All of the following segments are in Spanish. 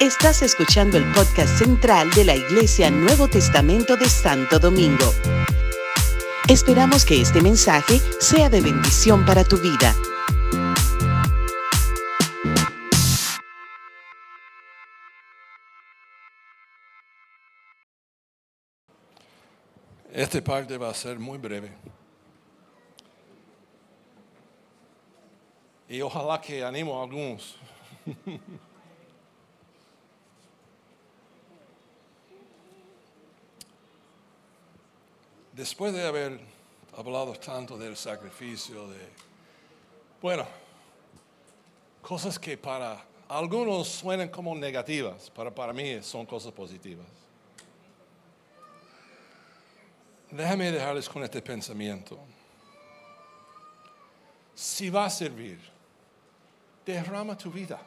Estás escuchando el podcast central de la Iglesia Nuevo Testamento de Santo Domingo. Esperamos que este mensaje sea de bendición para tu vida. Este parte va a ser muy breve. Y ojalá que animo a algunos. Después de haber hablado tanto del sacrificio, de, bueno, cosas que para algunos suenan como negativas, pero para mí son cosas positivas. Déjame dejarles con este pensamiento. Si va a servir, derrama tu vida.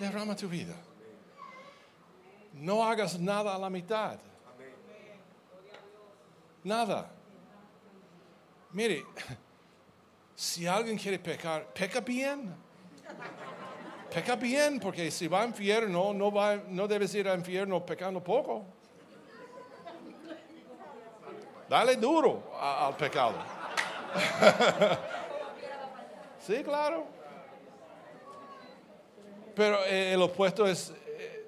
Derrama tu vida. No hagas nada a la mitad. Nada. Mire, si alguien quiere pecar, peca bien. Peca bien, porque si va a infierno, no, va, no debes ir al infierno pecando poco. Dale duro al pecado. sí, claro. Pero eh, el opuesto es, eh,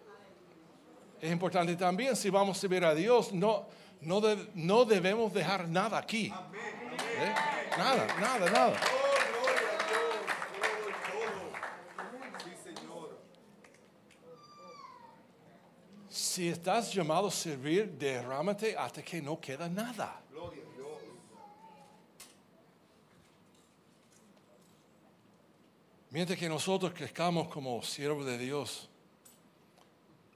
es importante también. Si vamos a servir a Dios, no, no, no debemos dejar nada aquí. ¿Eh? Nada, nada, nada. Si estás llamado a servir, derrámate hasta que no queda nada. Mientras que nosotros crezcamos como siervos de Dios,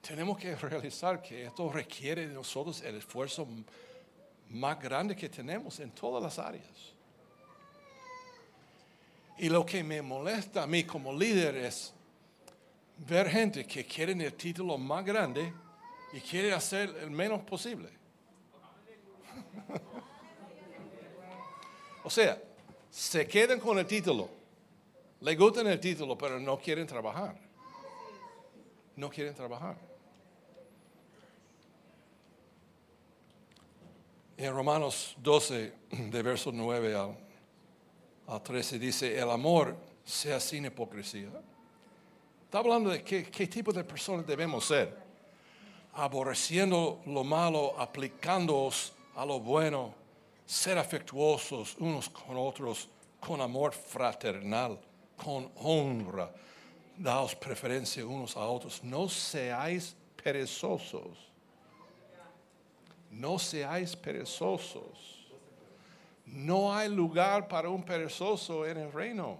tenemos que realizar que esto requiere de nosotros el esfuerzo más grande que tenemos en todas las áreas. Y lo que me molesta a mí como líder es ver gente que quieren el título más grande y quiere hacer el menos posible. o sea, se quedan con el título, le gustan el título, pero no quieren trabajar. No quieren trabajar. En Romanos 12, de verso 9 al, 13, dice, el amor sea sin hipocresía. Está hablando de qué, qué tipo de personas debemos ser. Aborreciendo lo malo, aplicándoos a lo bueno, ser afectuosos unos con otros, con amor fraternal, con honra. Daos preferencia unos a otros. No seáis perezosos no seáis perezosos. No hay lugar para un perezoso en el reino.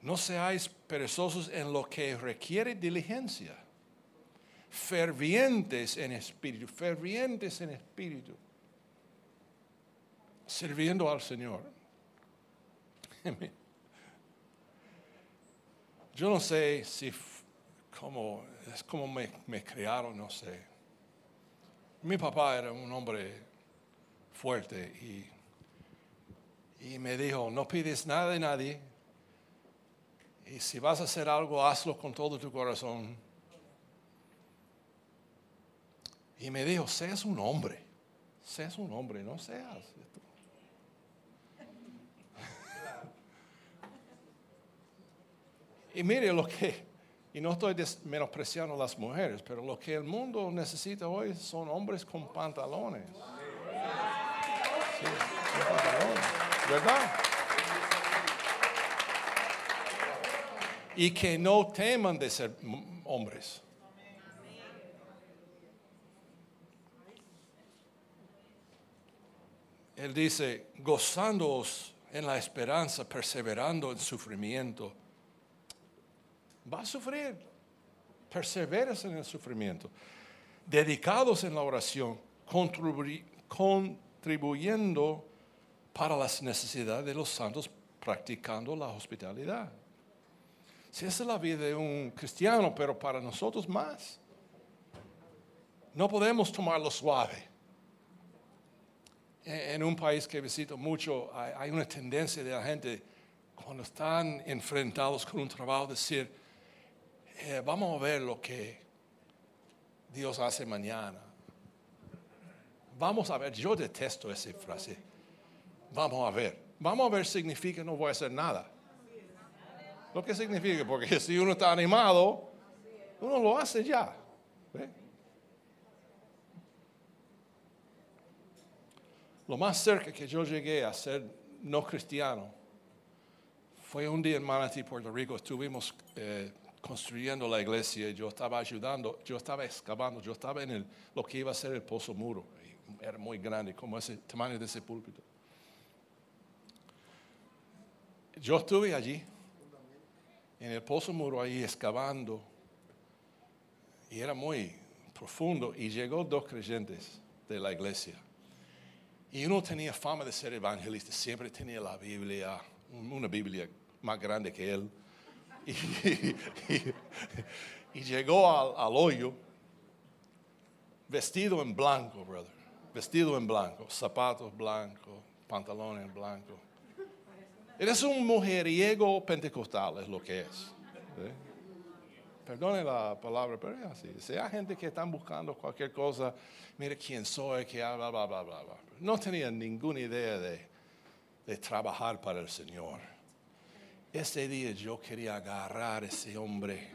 No seáis perezosos en lo que requiere diligencia. Fervientes en espíritu, fervientes en espíritu. Sirviendo al Señor. Yo no sé si es como me, me criaron, no sé. Mi papá era un hombre fuerte y, y me dijo, no pides nada de nadie y si vas a hacer algo, hazlo con todo tu corazón. Y me dijo, seas un hombre, seas un hombre, no seas. y mire lo que, y no estoy menospreciando a las mujeres, pero lo que el mundo necesita hoy son hombres con pantalones. ¿Verdad? Y que no teman de ser hombres. Él dice, gozándoos en la esperanza, perseverando en sufrimiento va a sufrir. Perseveras en el sufrimiento. Dedicados en la oración, contribuyendo para las necesidades de los santos, practicando la hospitalidad. Si esa es la vida de un cristiano, pero para nosotros más. No podemos tomarlo suave. en en un país que visito mucho, hay una tendencia de la gente, cuando están enfrentados con un trabajo, decir, eh, vamos a ver lo que Dios hace mañana. Vamos a ver, yo detesto esa frase. Vamos a ver. Vamos a ver significa no voy a hacer nada. Lo que significa, porque si uno está animado, uno lo hace ya. Lo más cerca que yo llegué a ser no cristiano fue un día en Manatí, Puerto Rico. Estuvimos eh, construyendo la iglesia. Yo estaba ayudando, yo estaba excavando, yo estaba en lo que iba a ser el pozo muro. Era muy grande, como ese tamaño de ese púlpito. Yo estuve allí, en el pozo muro, ahí excavando. Y era muy profundo. Y llegó dos creyentes de la iglesia. Y uno tenía fama de ser evangelista, siempre tenía la Biblia, un- una Biblia más grande que él. Y, y- llegó al, hoyo vestido en blanco, brother. Vestido en blanco, zapatos blancos, pantalones blancos. Eres un mujeriego pentecostal, es lo que es. Perdone la palabra, pero es así. Si hay gente que están buscando cualquier cosa, mire quién soy, que bla, bla, bla, bla. No tenía ninguna idea de, de trabajar para el Señor. Ese día yo quería agarrar a ese hombre.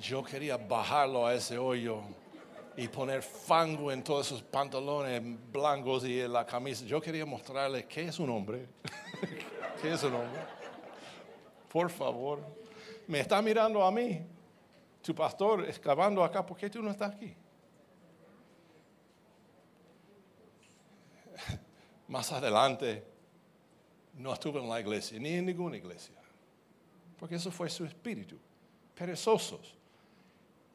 Yo quería bajarlo a ese hoyo y poner fango en todos esos pantalones blancos y en la camisa. Yo quería mostrarle qué es un hombre. ¿Qué es un hombre? Por favor. Me está mirando a mí, tu pastor, excavando acá. ¿Por qué tú no estás aquí? Más adelante, no estuve en la iglesia, ni en ninguna iglesia. Porque eso fue su espíritu. Perezosos.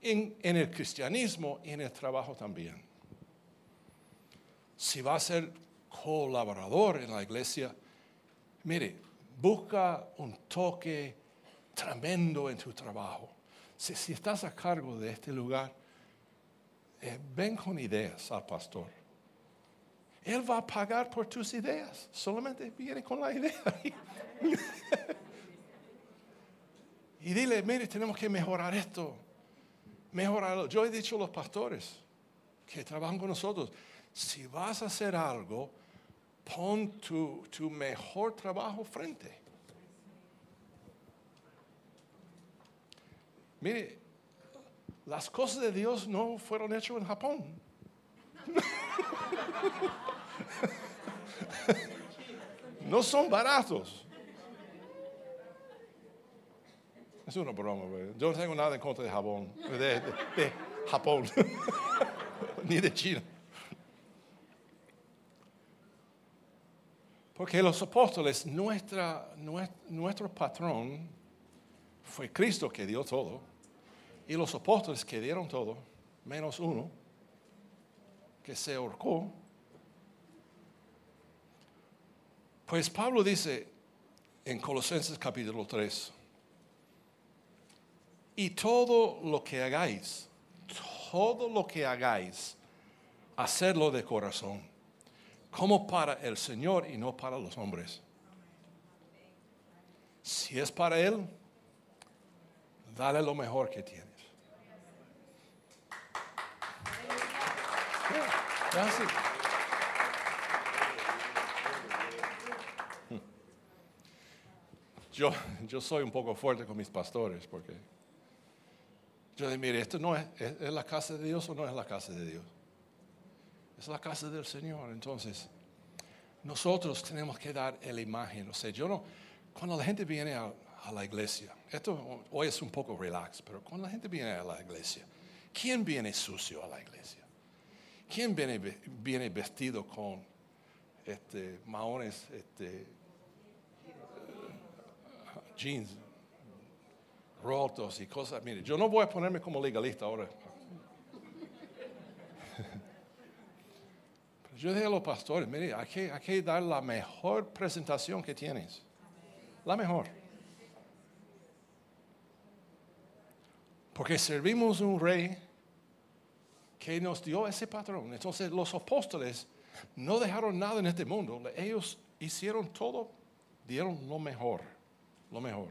En, el cristianismo y en el trabajo también. Si va a ser colaborador en la iglesia, mire, busca un toque tremendo en tu trabajo. Si, si estás a cargo de este lugar, eh, ven con ideas al pastor. Él va a pagar por tus ideas. Solamente viene con la idea. y dile, mire, tenemos que mejorar esto. Mejorarlo. Yo he dicho a los pastores que trabajan con nosotros, si vas a hacer algo, pon tu, tu mejor trabajo frente. Mire, las cosas de Dios no fueron hechas en Japón. no son baratos. Es una broma. Yo no tengo nada en contra de Japón, de, de- ni de China. Porque los apóstoles, nuestra, nues- nuestro patrón fue Cristo que dio todo. Y los apóstoles que dieron todo, menos uno, que se ahorcó. Pues Pablo dice en Colosenses capítulo 3, y todo lo que hagáis, todo lo que hagáis, hacerlo de corazón, como para el Señor y no para los hombres. Si es para Él, dale lo mejor que tienes. Así. Yo, yo soy un poco fuerte con mis pastores porque yo digo, mire, esto no es, es, es la casa de Dios o no es la casa de Dios. Es la casa del Señor. Entonces, nosotros tenemos que dar la imagen. O sea, yo no, cuando la gente viene a, a la iglesia, esto hoy es un poco relax, pero cuando la gente viene a la iglesia, ¿quién viene sucio a la iglesia? ¿Quién viene, ve- viene vestido con este, maones, este, jeans rotos y cosas? Mire, yo no voy a ponerme como legalista ahora. Pero yo dije a los pastores, mire, hay que, hay que dar la mejor presentación que tienes. La mejor. Porque servimos un rey que nos dio ese patrón. Entonces los apóstoles no dejaron nada en este mundo. Ellos hicieron todo, dieron lo mejor, lo mejor.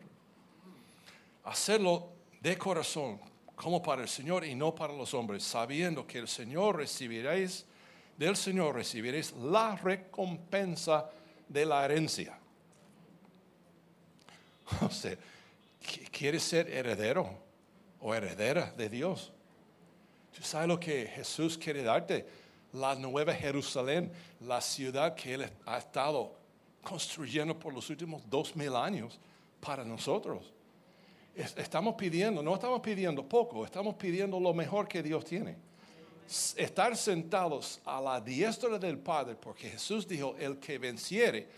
Hacerlo de corazón, como para el Señor y no para los hombres, sabiendo que el Señor recibiréis, del Señor recibiréis la recompensa de la herencia. O sea, ¿quieres ser heredero o heredera de Dios? ¿Tú sabes lo que Jesús quiere darte? La nueva Jerusalén, la ciudad que Él ha estado construyendo por los últimos dos mil años para nosotros. Estamos pidiendo, no estamos pidiendo poco, estamos pidiendo lo mejor que Dios tiene. Estar sentados a la diestra del Padre, porque Jesús dijo, el que venciere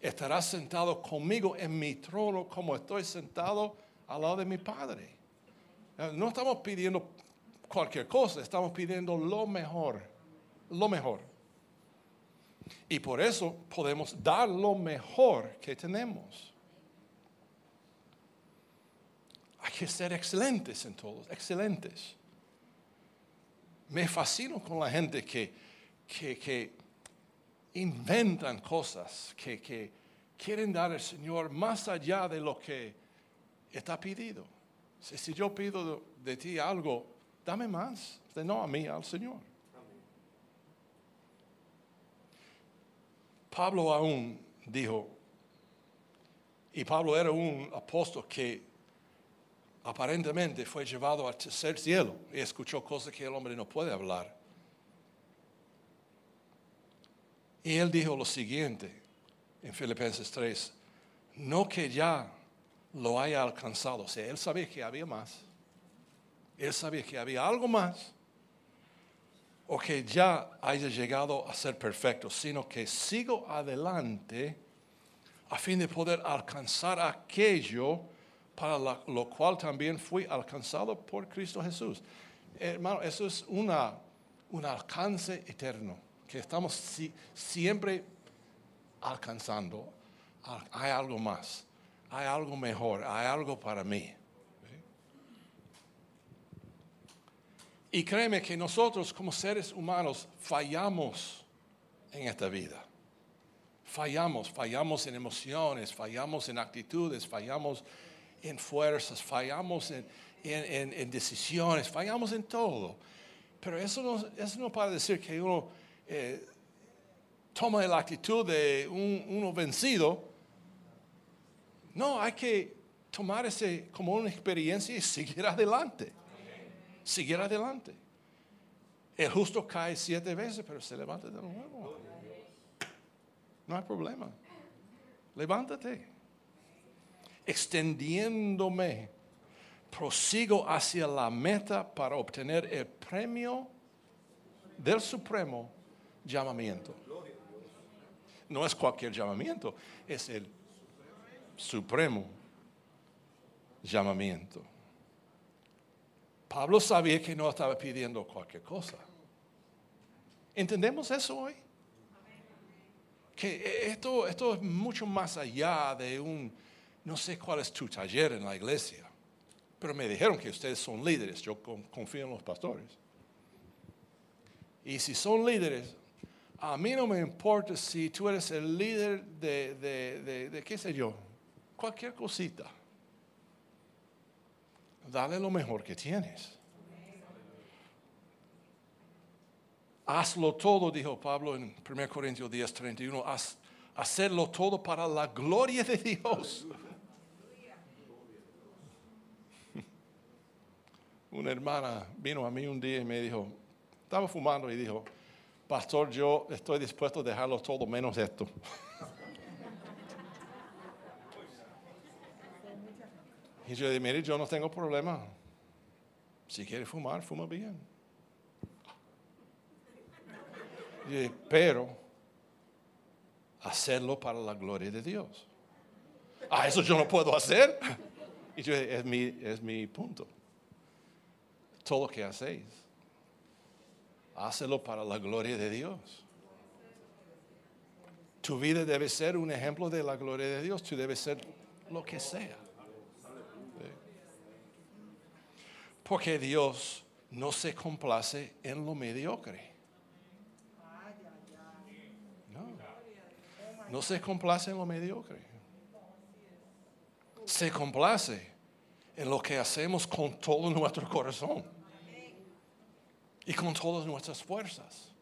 estará sentado conmigo en mi trono como estoy sentado al lado de mi Padre. Eh, no estamos pidiendo cualquier cosa, estamos pidiendo lo mejor, lo mejor. Y por eso podemos dar lo mejor que tenemos. Hay que ser excelentes en todos, excelentes. Me fascino con la gente que, que, inventan cosas, que, que quieren dar al Señor más allá de lo que está pedido. Si, yo pido de ti algo dame más, no a mí, al Señor. Pablo aún dijo, y Pablo era un apóstol que aparentemente fue llevado al tercer cielo y escuchó cosas que el hombre no puede hablar. Y él dijo lo siguiente en Filipenses 3, no que ya lo haya alcanzado, o sea, él sabía que había más. Él sabía que había algo más o que ya haya llegado a ser perfecto, sino que sigo adelante a fin de poder alcanzar aquello para lo cual también fui alcanzado por Cristo Jesús. Hermano, eso es una, un alcance eterno que estamos siempre alcanzando. Hay algo más, hay algo mejor, hay algo para mí. Y créeme que nosotros como seres humanos fallamos en esta vida. Fallamos, fallamos en emociones, fallamos en actitudes, fallamos en fuerzas, fallamos en, decisiones, fallamos en todo. Pero eso no, eso no para decir que uno eh, toma la actitud de un, uno vencido. No, hay que tomar ese como una experiencia y seguir adelante seguir adelante. El justo cae siete veces, pero se levanta de nuevo. No hay problema. Levántate. Extendiéndome, prosigo hacia la meta para obtener el premio del supremo llamamiento. No es cualquier llamamiento, es el supremo llamamiento. Pablo sabía que no estaba pidiendo cualquier cosa. ¿Entendemos eso hoy? Que esto, esto es mucho más allá de un, no sé cuál es tu taller en la iglesia, pero me dijeron que ustedes son líderes, yo confío en los pastores. Y si son líderes, a mí no me importa si tú eres el líder de, de, de qué sé yo, cualquier cosita dale lo mejor que tienes. Hazlo todo, dijo Pablo en 1 Corintios 10, 31, haz, hacerlo todo para la gloria de Dios. Una hermana vino a mí un día y me dijo, estaba fumando y dijo, pastor, yo estoy dispuesto a dejarlo todo menos esto. Y yo dije, mire, yo no tengo problema. Si quiere fumar, fuma bien. Y pero hacerlo para la gloria de Dios. Ah, eso yo no puedo hacer. Y yo dije, es mi, es mi punto. Todo lo que hacéis, hácelo para la gloria de Dios. Tu vida debe ser un ejemplo de la gloria de Dios. Tú debes ser lo que sea. Porque Dios no se complace en lo mediocre. No se complace en lo mediocre. Se complace en lo que hacemos con todo nuestro corazón y con todas nuestras fuerzas.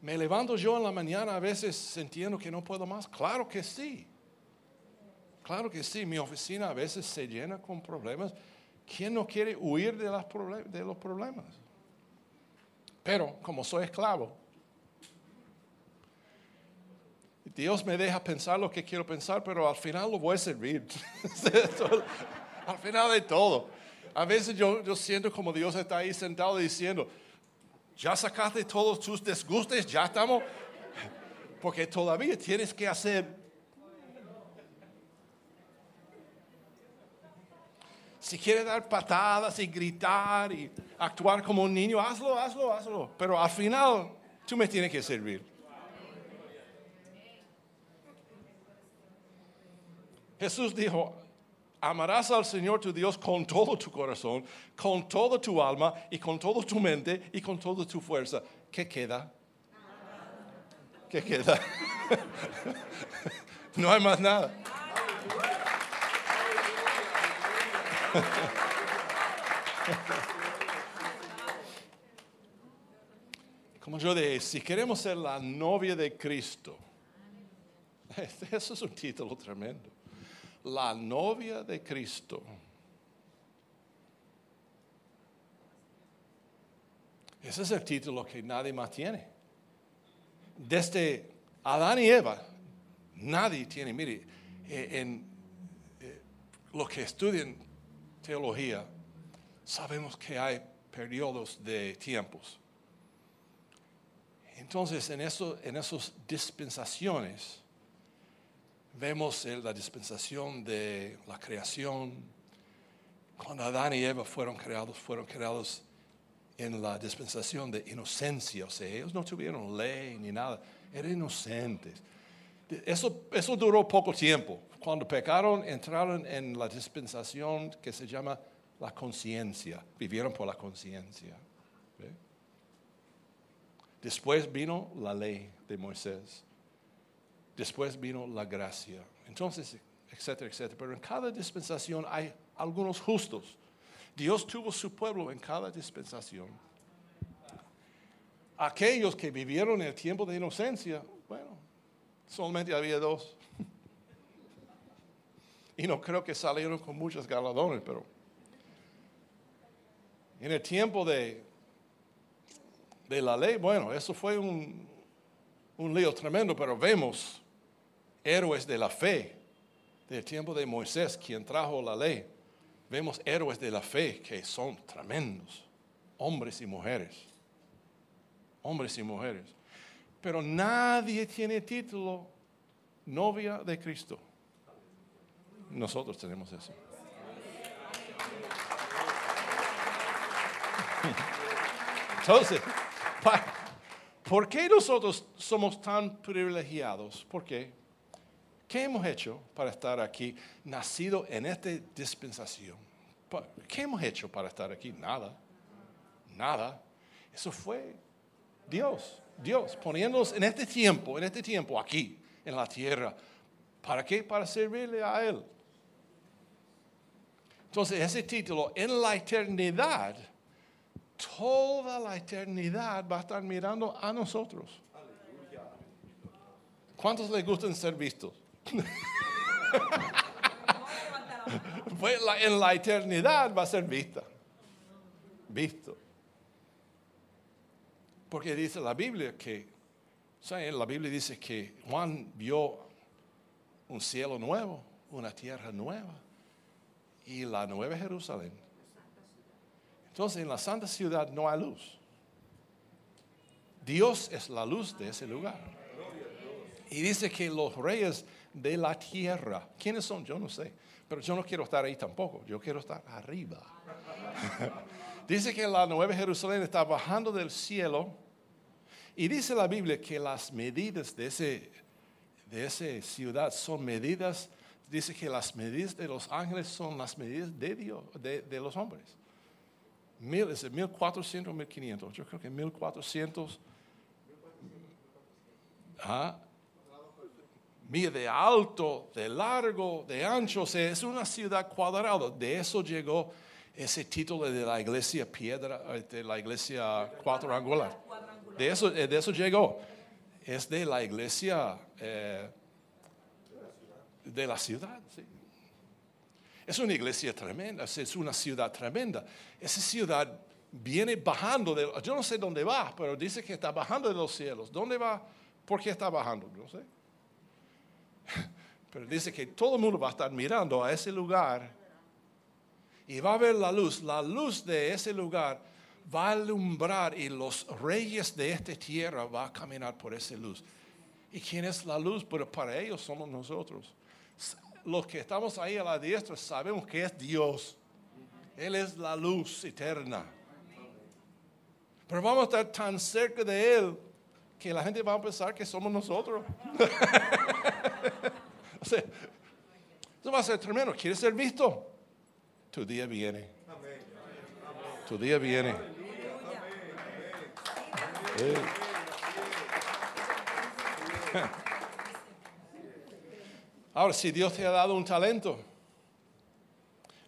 ¿Me levanto yo en la mañana a veces sintiendo que no puedo más? Claro que sí. Claro que sí. Mi oficina a veces se llena con problemas. ¿Quién no quiere huir de, los problemas? Pero como soy esclavo, Dios me deja pensar lo que quiero pensar, pero al final lo voy a servir. al final de todo. A veces yo, yo siento como Dios está ahí sentado diciendo, ya sacaste todos tus desgustes, ya estamos, porque todavía tienes que hacer. Si quieres dar patadas y gritar y actuar como un niño, hazlo, hazlo, hazlo. Pero al final tú me tienes que servir. Jesús dijo, amarás al Señor tu Dios con todo tu corazón, con toda tu alma y con toda tu mente y con toda tu fuerza. ¿Qué queda? ¿Qué queda? no hay más nada. Como yo dije, si queremos ser la novia de Cristo, eso es un título tremendo la novia de Cristo. Ese es el título que nadie más tiene. Desde Adán y Eva, nadie tiene. Mire, eh, en eh, los que estudian teología, sabemos que hay periodos de tiempos. Entonces, en, eso, en esas dispensaciones, Vemos la dispensación de la creación. Cuando Adán y Eva fueron creados, fueron creados en la dispensación de inocencia. O sea, ellos no tuvieron ley ni nada. Eran inocentes. Eso, eso duró poco tiempo. Cuando pecaron, entraron en la dispensación que se llama la conciencia. Vivieron por la conciencia. Después vino la ley de Moisés. Después vino la gracia. Entonces, etcétera, etcétera. Pero en cada dispensación hay algunos justos. Dios tuvo su pueblo en cada dispensación. Aquellos que vivieron en el tiempo de inocencia, bueno, solamente había dos. Y no creo que salieron con muchos galardones, pero en el tiempo de, de la ley, bueno, eso fue un, un lío tremendo, pero vemos héroes de la fe del tiempo de Moisés, quien trajo la ley. Vemos héroes de la fe que son tremendos, hombres y mujeres, hombres y mujeres. Pero nadie tiene título novia de Cristo. Nosotros tenemos eso. Entonces, ¿por qué nosotros somos tan privilegiados? ¿Por qué? ¿Qué hemos hecho para estar aquí, nacido en esta dispensación? ¿Qué hemos hecho para estar aquí? Nada, nada. Eso fue Dios, Dios, poniéndonos en este tiempo, en este tiempo aquí, en la tierra. ¿Para qué? Para servirle a Él. Entonces, ese título, en la eternidad, toda la eternidad va a estar mirando a nosotros. ¿Cuántos les gustan ser vistos? en la eternidad va a ser vista. Visto. Porque dice la Biblia que, la Biblia dice que Juan vio un cielo nuevo, una tierra nueva y la nueva Jerusalén. Entonces en la santa ciudad no hay luz. Dios es la luz de ese lugar. Y dice que los reyes de la tierra. ¿Quiénes son? Yo no sé. Pero yo no quiero estar ahí tampoco. Yo quiero estar arriba. dice que la Nueva Jerusalén está bajando del cielo. Y dice la Biblia que las medidas de, ese, de esa ciudad son medidas. Dice que las medidas de los ángeles son las medidas de Dios, de, de los hombres. Mil, es 1400 1500. Yo creo que 1400. Ah, mide de alto, de largo, de ancho, es una ciudad cuadrada. De eso llegó ese título de la iglesia piedra, eh, de la iglesia cuadrangular. De eso, de eso llegó. Es de la iglesia eh, de la ciudad. ¿sí? Es una iglesia tremenda, es una ciudad tremenda. Esa ciudad viene bajando, de, yo no sé dónde va, pero dice que está bajando de los cielos. ¿Dónde va? ¿Por qué está bajando? No sé. Pero dice que todo el mundo va a estar mirando a ese lugar y va a ver la luz. La luz de ese lugar va a alumbrar y los reyes de esta tierra van a caminar por esa luz. ¿Y quién es la luz? Pero para ellos somos nosotros. Los que estamos ahí a la diestra sabemos que es Dios. Él es la luz eterna. Pero vamos a estar tan cerca de Él que la gente va a pensar que somos nosotros. o sea, eso va a ser tremendo. ¿Quieres ser visto? Tu día viene. Tu día viene. Eh. Ahora, si Dios te ha dado un talento,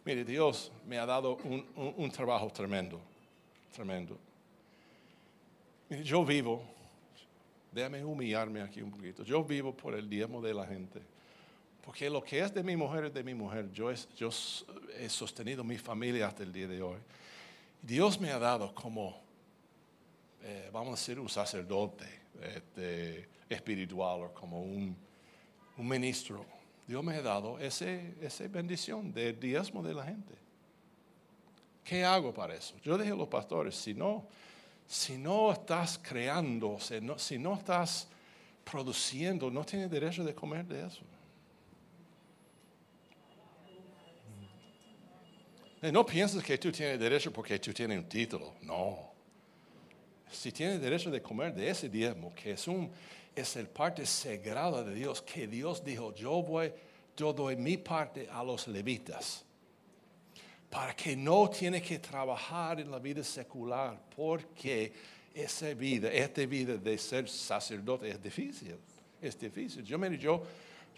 mire, Dios me ha dado un, trabajo tremendo, tremendo. Mire, yo vivo Déjame humillarme aquí un poquito. Yo vivo por el diezmo de la gente. Porque lo que es de mi mujer es de mi mujer. Yo, yo he sostenido mi familia hasta el día de hoy. Dios me ha dado como, eh, vamos a decir, un sacerdote este, espiritual o como un, ministro. Dios me ha dado ese, esa bendición del diezmo de la gente. ¿Qué hago para eso? Yo dije a los pastores, si no, si no estás creando, si no, estás produciendo, no tienes derecho de comer de eso. No pienses que tú tienes derecho porque tú tienes un título. No. Si tienes derecho de comer de ese diezmo, que es, un, es el parte sagrada de Dios, que Dios dijo, yo voy, yo doy mi parte a los levitas para que no tiene que trabajar en la vida secular, porque esa vida, esta vida de ser sacerdote es difícil, es difícil. Yo, mire, yo,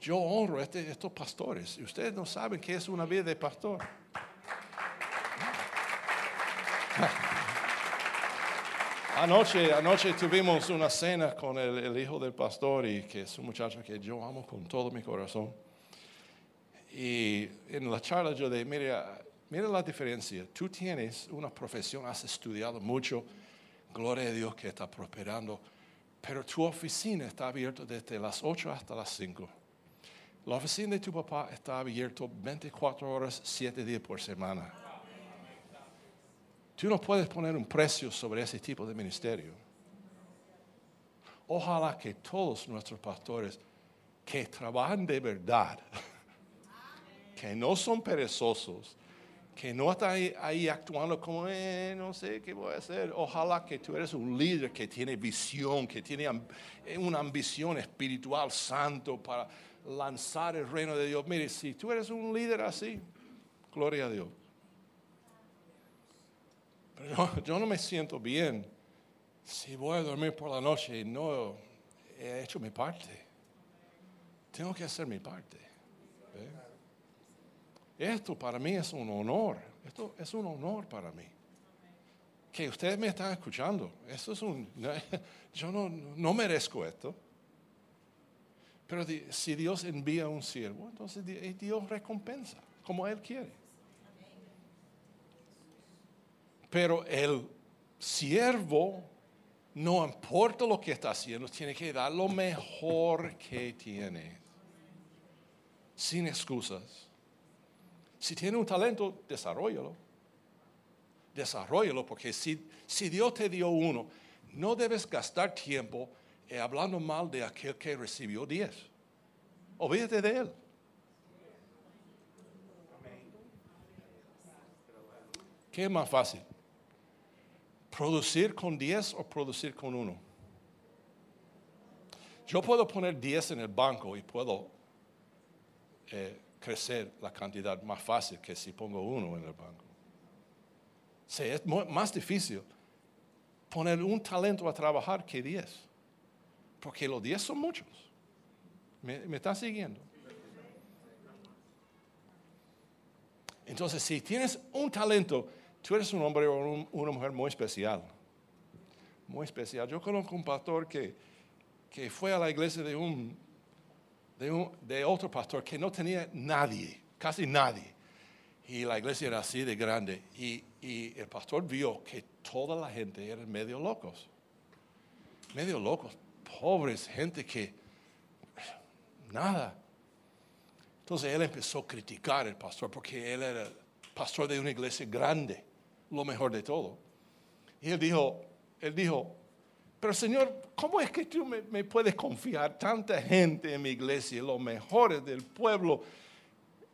yo honro a este, estos pastores, y ustedes no saben qué es una vida de pastor. Anoche, anoche tuvimos una cena con el, el, hijo del pastor y que es un muchacho que yo amo con todo mi corazón. Y en la charla yo le mire, Mira la diferencia. Tú tienes una profesión, has estudiado mucho, gloria a Dios que está prosperando, pero tu oficina está abierta desde las 8 hasta las 5. La oficina de tu papá está abierta 24 horas, 7 días por semana. Tú no puedes poner un precio sobre ese tipo de ministerio. Ojalá que todos nuestros pastores que trabajan de verdad, que no son perezosos, que no está ahí, actuando como, eh, no sé qué voy a hacer. Ojalá que tú eres un líder que tiene visión, que tiene eh, una ambición espiritual santo para lanzar el reino de Dios. Mire, si tú eres un líder así, gloria a Dios. Pero yo no me siento bien si voy a dormir por la noche y no he hecho mi parte. Tengo que hacer mi parte. Esto para mí es un honor. Esto es un honor para mí. Que ustedes me están escuchando. Esto es un. Yo no, no merezco esto. Pero si Dios envía un siervo, entonces Dios recompensa como Él quiere. Pero el siervo, no importa lo que está haciendo, tiene que dar lo mejor que tiene. Sin excusas. Si tiene un talento, desarrollalo. Desarrollalo, porque si, si Dios te dio uno, no debes gastar tiempo eh, hablando mal de aquel que recibió diez. Olvídate de él. ¿Qué es más fácil? ¿Producir con diez o producir con uno? Yo puedo poner diez en el banco y puedo eh, crecer la cantidad más fácil que si pongo uno en el banco. Sí, es más difícil poner un talento a trabajar que diez, porque los diez son muchos. ¿Me, me están siguiendo? Entonces, si tienes un talento, tú eres un hombre o un- una mujer muy especial. Muy especial. Yo conozco un pastor que, que fue a la iglesia de un, de otro pastor que no tenía nadie, casi nadie. Y la iglesia era así de grande. Y, y el pastor vio que toda la gente eran medio locos. Medio locos. Pobres, gente que nada. Entonces él empezó a criticar al pastor porque él era pastor de una iglesia grande, lo mejor de todo. Y él dijo, él dijo, pero Señor, ¿cómo es que tú me, puedes confiar tanta gente en mi iglesia, los mejores del pueblo?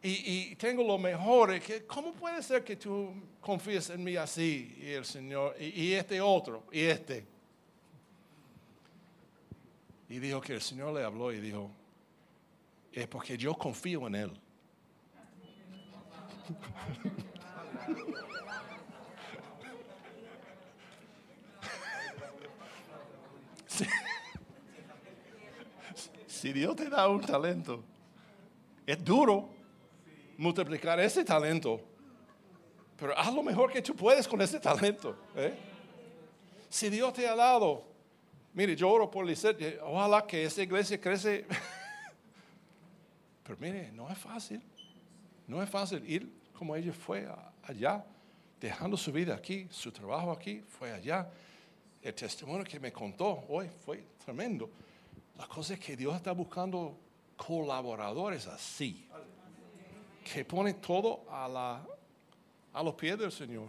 Y, y tengo los mejores, ¿cómo puede ser que tú confíes en mí así? Y el Señor, y este otro, y este. Y dijo que el Señor le habló y dijo, es porque yo confío en Él. si Dios te da un talento, es duro multiplicar ese talento, pero haz lo mejor que tú puedes con ese talento. ¿eh? Si Dios te ha dado, mire, yo oro por Lisette, ojalá que esa iglesia crece. Pero mire, no es fácil. No es fácil ir como ella fue allá, dejando su vida aquí, su trabajo aquí, fue allá. El testimonio que me contó hoy fue tremendo. La cosa es que Dios está buscando colaboradores así, que ponen todo a, los pies del Señor.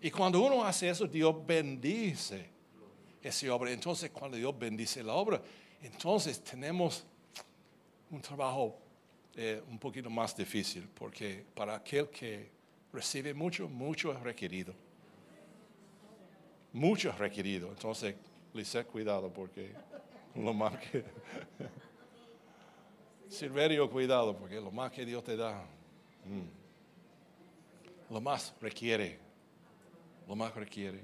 Y cuando uno hace eso, Dios bendice esa obra. Entonces, cuando Dios bendice la obra, entonces tenemos un trabajo eh, un poquito más difícil, porque para aquel que recibe mucho, mucho es requerido. Mucho es requerido. Entonces, Lisette, cuidado, porque lo más que... Silverio, cuidado, porque lo más que Dios te da, mm, lo más requiere, lo más requiere.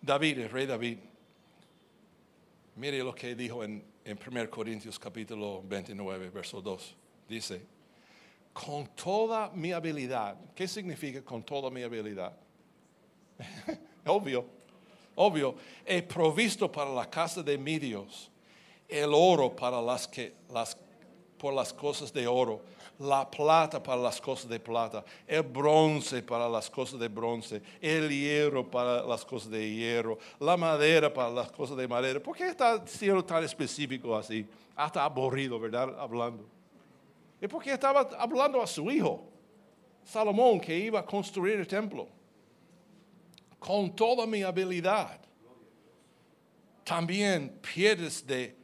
David, el rey David, Mire lo que dijo en, en 1 Corintios capítulo 29, verso 2. Dice, con toda mi habilidad, ¿qué significa con toda mi habilidad? obvio, obvio, he provisto para la casa de mi Dios el oro para las que, las, por las cosas de oro, la plata para las cosas de plata, el bronce para las cosas de bronce, el hierro para las cosas de hierro, la madera para las cosas de madera. ¿Por qué está siendo tan específico así? Hasta aburrido, ¿verdad? Hablando. Es porque estaba hablando a su hijo, Salomón, que iba a construir el templo. Con toda mi habilidad. También piedras de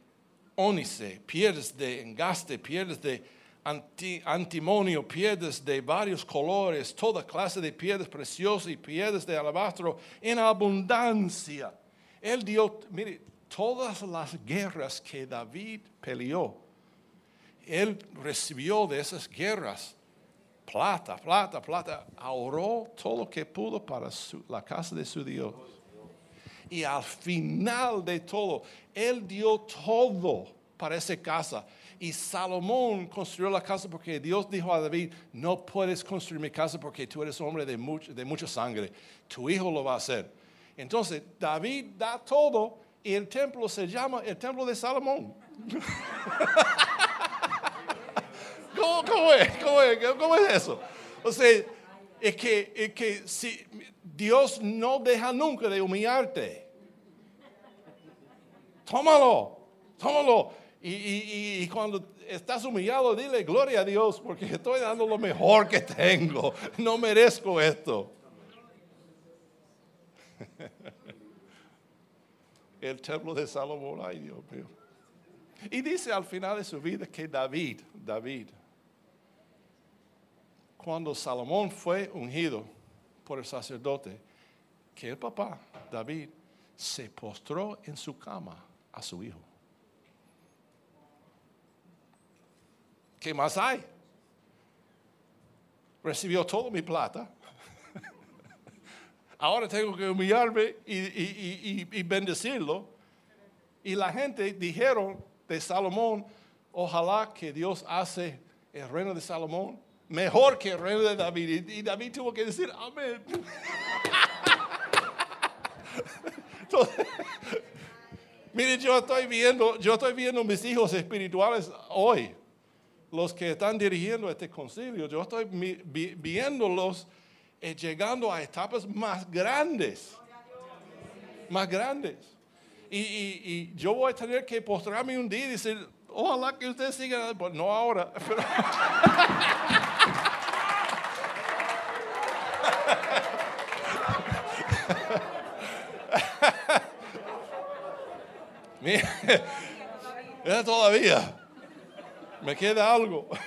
ónice, piedras de engaste, piedras de anti- antimonio, piedras de varios colores, toda clase de piedras preciosas y piedras de alabastro en abundancia. Él dio, mire, todas las guerras que David peleó, él recibió de esas guerras plata, plata, plata, ahorró todo lo que pudo para su- la casa de su Dios. Y al final de todo, él dio todo para esa casa. Y Salomón construyó la casa porque Dios dijo a David, no puedes construir mi casa porque tú eres hombre de, much- de mucha sangre. Tu hijo lo va a hacer. Entonces, David da todo y el templo se llama el templo de Salomón. ¿Cómo, es? ¿Cómo es? ¿Cómo es eso? O sea, es que, es que si Dios no deja nunca de humillarte. Tómalo, tómalo. Y- y cuando estás humillado, dile gloria a Dios porque estoy dando lo mejor que tengo. No merezco esto. El templo de Salomón, ay Dios mío. Y dice al final de su vida que David, David, cuando Salomón fue ungido por el sacerdote, que el papá, David, se postró en su cama a su hijo. ¿Qué más hay? Recibió toda mi plata. Ahora tengo que humillarme y, y- bendecirlo. Y la gente dijeron de Salomón, ojalá que Dios hace el reino de Salomón mejor que el reino de David. Y David tuvo que decir, amén. mire, yo estoy viendo, yo estoy viendo mis hijos espirituales hoy, los que están dirigiendo este concilio. Yo estoy viéndolos eh, llegando a etapas más grandes, más grandes. Y, yo voy a tener que postrarme un día y decir, ojalá que ustedes sigan, pues no ahora. Mira, todavía. Me queda algo.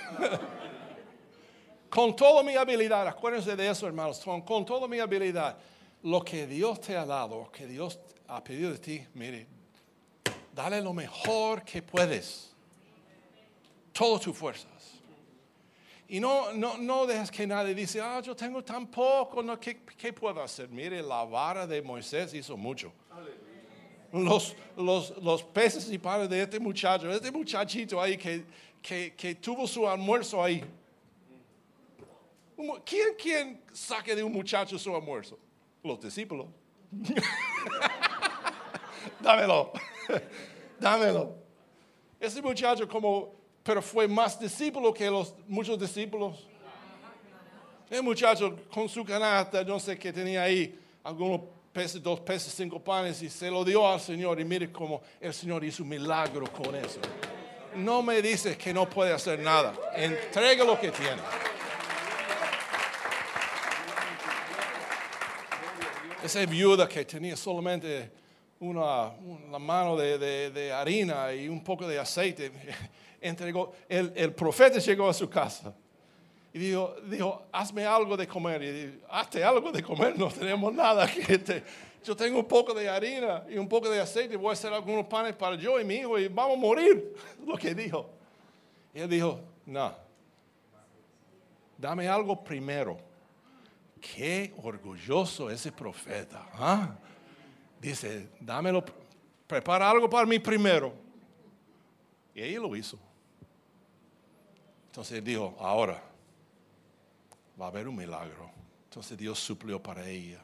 con toda mi habilidad, acuérdense de eso, hermanos, con, toda mi habilidad, lo que Dios te ha dado, que Dios ha pedido de ti, mire, dale lo mejor que puedes. Todas tus fuerzas. Y no, no, no dejes que nadie dice, ah, yo tengo tan poco, no, ¿qué, ¿qué, puedo hacer? Mire, la vara de Moisés hizo mucho los, los, los peces y panes de este muchacho, este muchachito ahí que, que, que tuvo su almuerzo ahí. ¿Quién, ¿Quién saque de un muchacho su almuerzo? Los discípulos. Dámelo. Dámelo. Ese muchacho como, pero fue más discípulo que los muchos discípulos. El muchacho con su canasta, no sé qué tenía ahí, algunos peces, dos peces, cinco panes y se lo dio al Señor y mire cómo el Señor hizo un milagro con eso. No me dices que no puede hacer nada. Entrega lo que tiene. Esa viuda que tenía solamente una, una mano de, de, harina y un poco de aceite, entregó, el, el profeta llegó a su casa y dijo, dijo, hazme algo de comer. Y dijo, hazte algo de comer, no tenemos nada. Que yo tengo un poco de harina y un poco de aceite, voy a hacer algunos panes para yo y mi hijo y vamos a morir. Lo que dijo. Y él dijo, no, dame algo primero. Qué orgulloso ese profeta. ¿ah? Dice, dámelo, prepara algo para mí primero. Y ella lo hizo. Entonces dijo, ahora va a haber un milagro. Entonces Dios suplió para ella.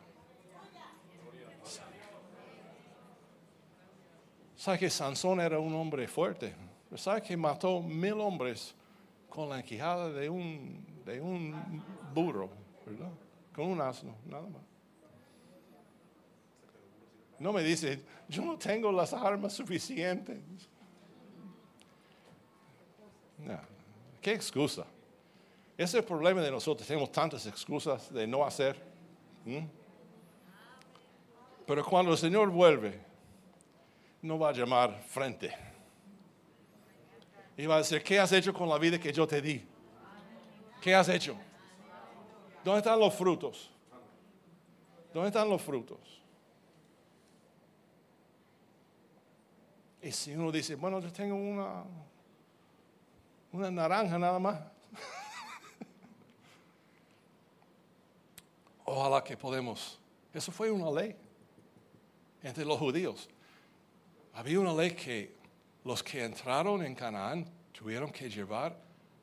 ¿Sabe que Sansón era un hombre fuerte? ¿Sabe que mató mil hombres con la enquijada de un, de un burro? ¿verdad? Con un asno, nada más. No me dice, yo no tengo las armas suficientes. No. ¿Qué excusa? Ese es el problema de nosotros. Tenemos tantas excusas de no hacer. Pero cuando el Señor vuelve, no va a llamar frente. Y va a decir, ¿qué has hecho con la vida que yo te di? ¿Qué has hecho? ¿Dónde están los frutos? ¿Dónde están los frutos? Y si uno dice, bueno, yo tengo una, una naranja nada más. Ojalá que podemos. Eso fue una ley entre los judíos. Había una ley que los que entraron en Canaán tuvieron que llevar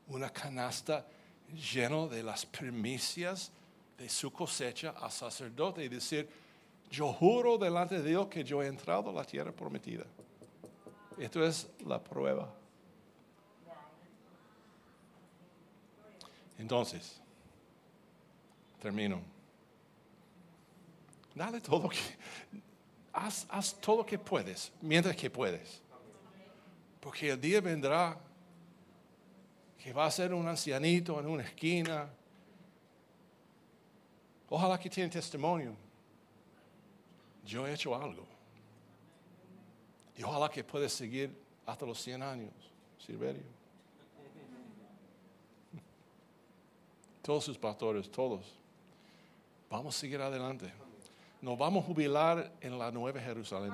una canasta llena de las primicias de su cosecha al sacerdote y decir, yo juro delante de Dios que yo he entrado a la tierra prometida. Esto es la prueba. Entonces, termino. Dale todo que. Haz, haz todo lo que puedes, mientras que puedes. Porque el día vendrá que va a ser un ancianito en una esquina. Ojalá que tiene testimonio. Yo he hecho algo. Y ojalá que pueda seguir hasta los 100 años, Silverio. Todos sus pastores, todos. Vamos a seguir adelante nos vamos a jubilar en la Nueva Jerusalén.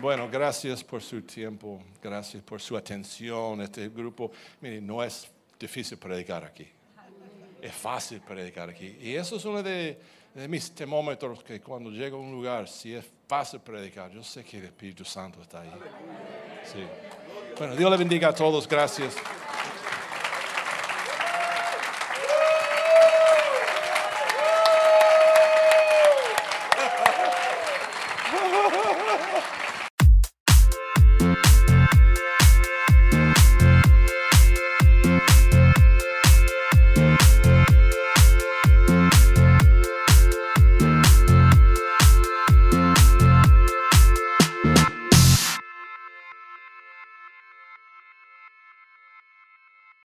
Bueno, gracias por su tiempo, gracias por su atención. Este grupo, mire, no es difícil predicar aquí. es fácil predicar aquí. Y eso es uno de, de mis termómetros que cuando llego a un lugar, si es fácil predicar, yo sé que el Espíritu Santo está ahí. Sí. Bueno, Dios le bendiga a todos. Gracias.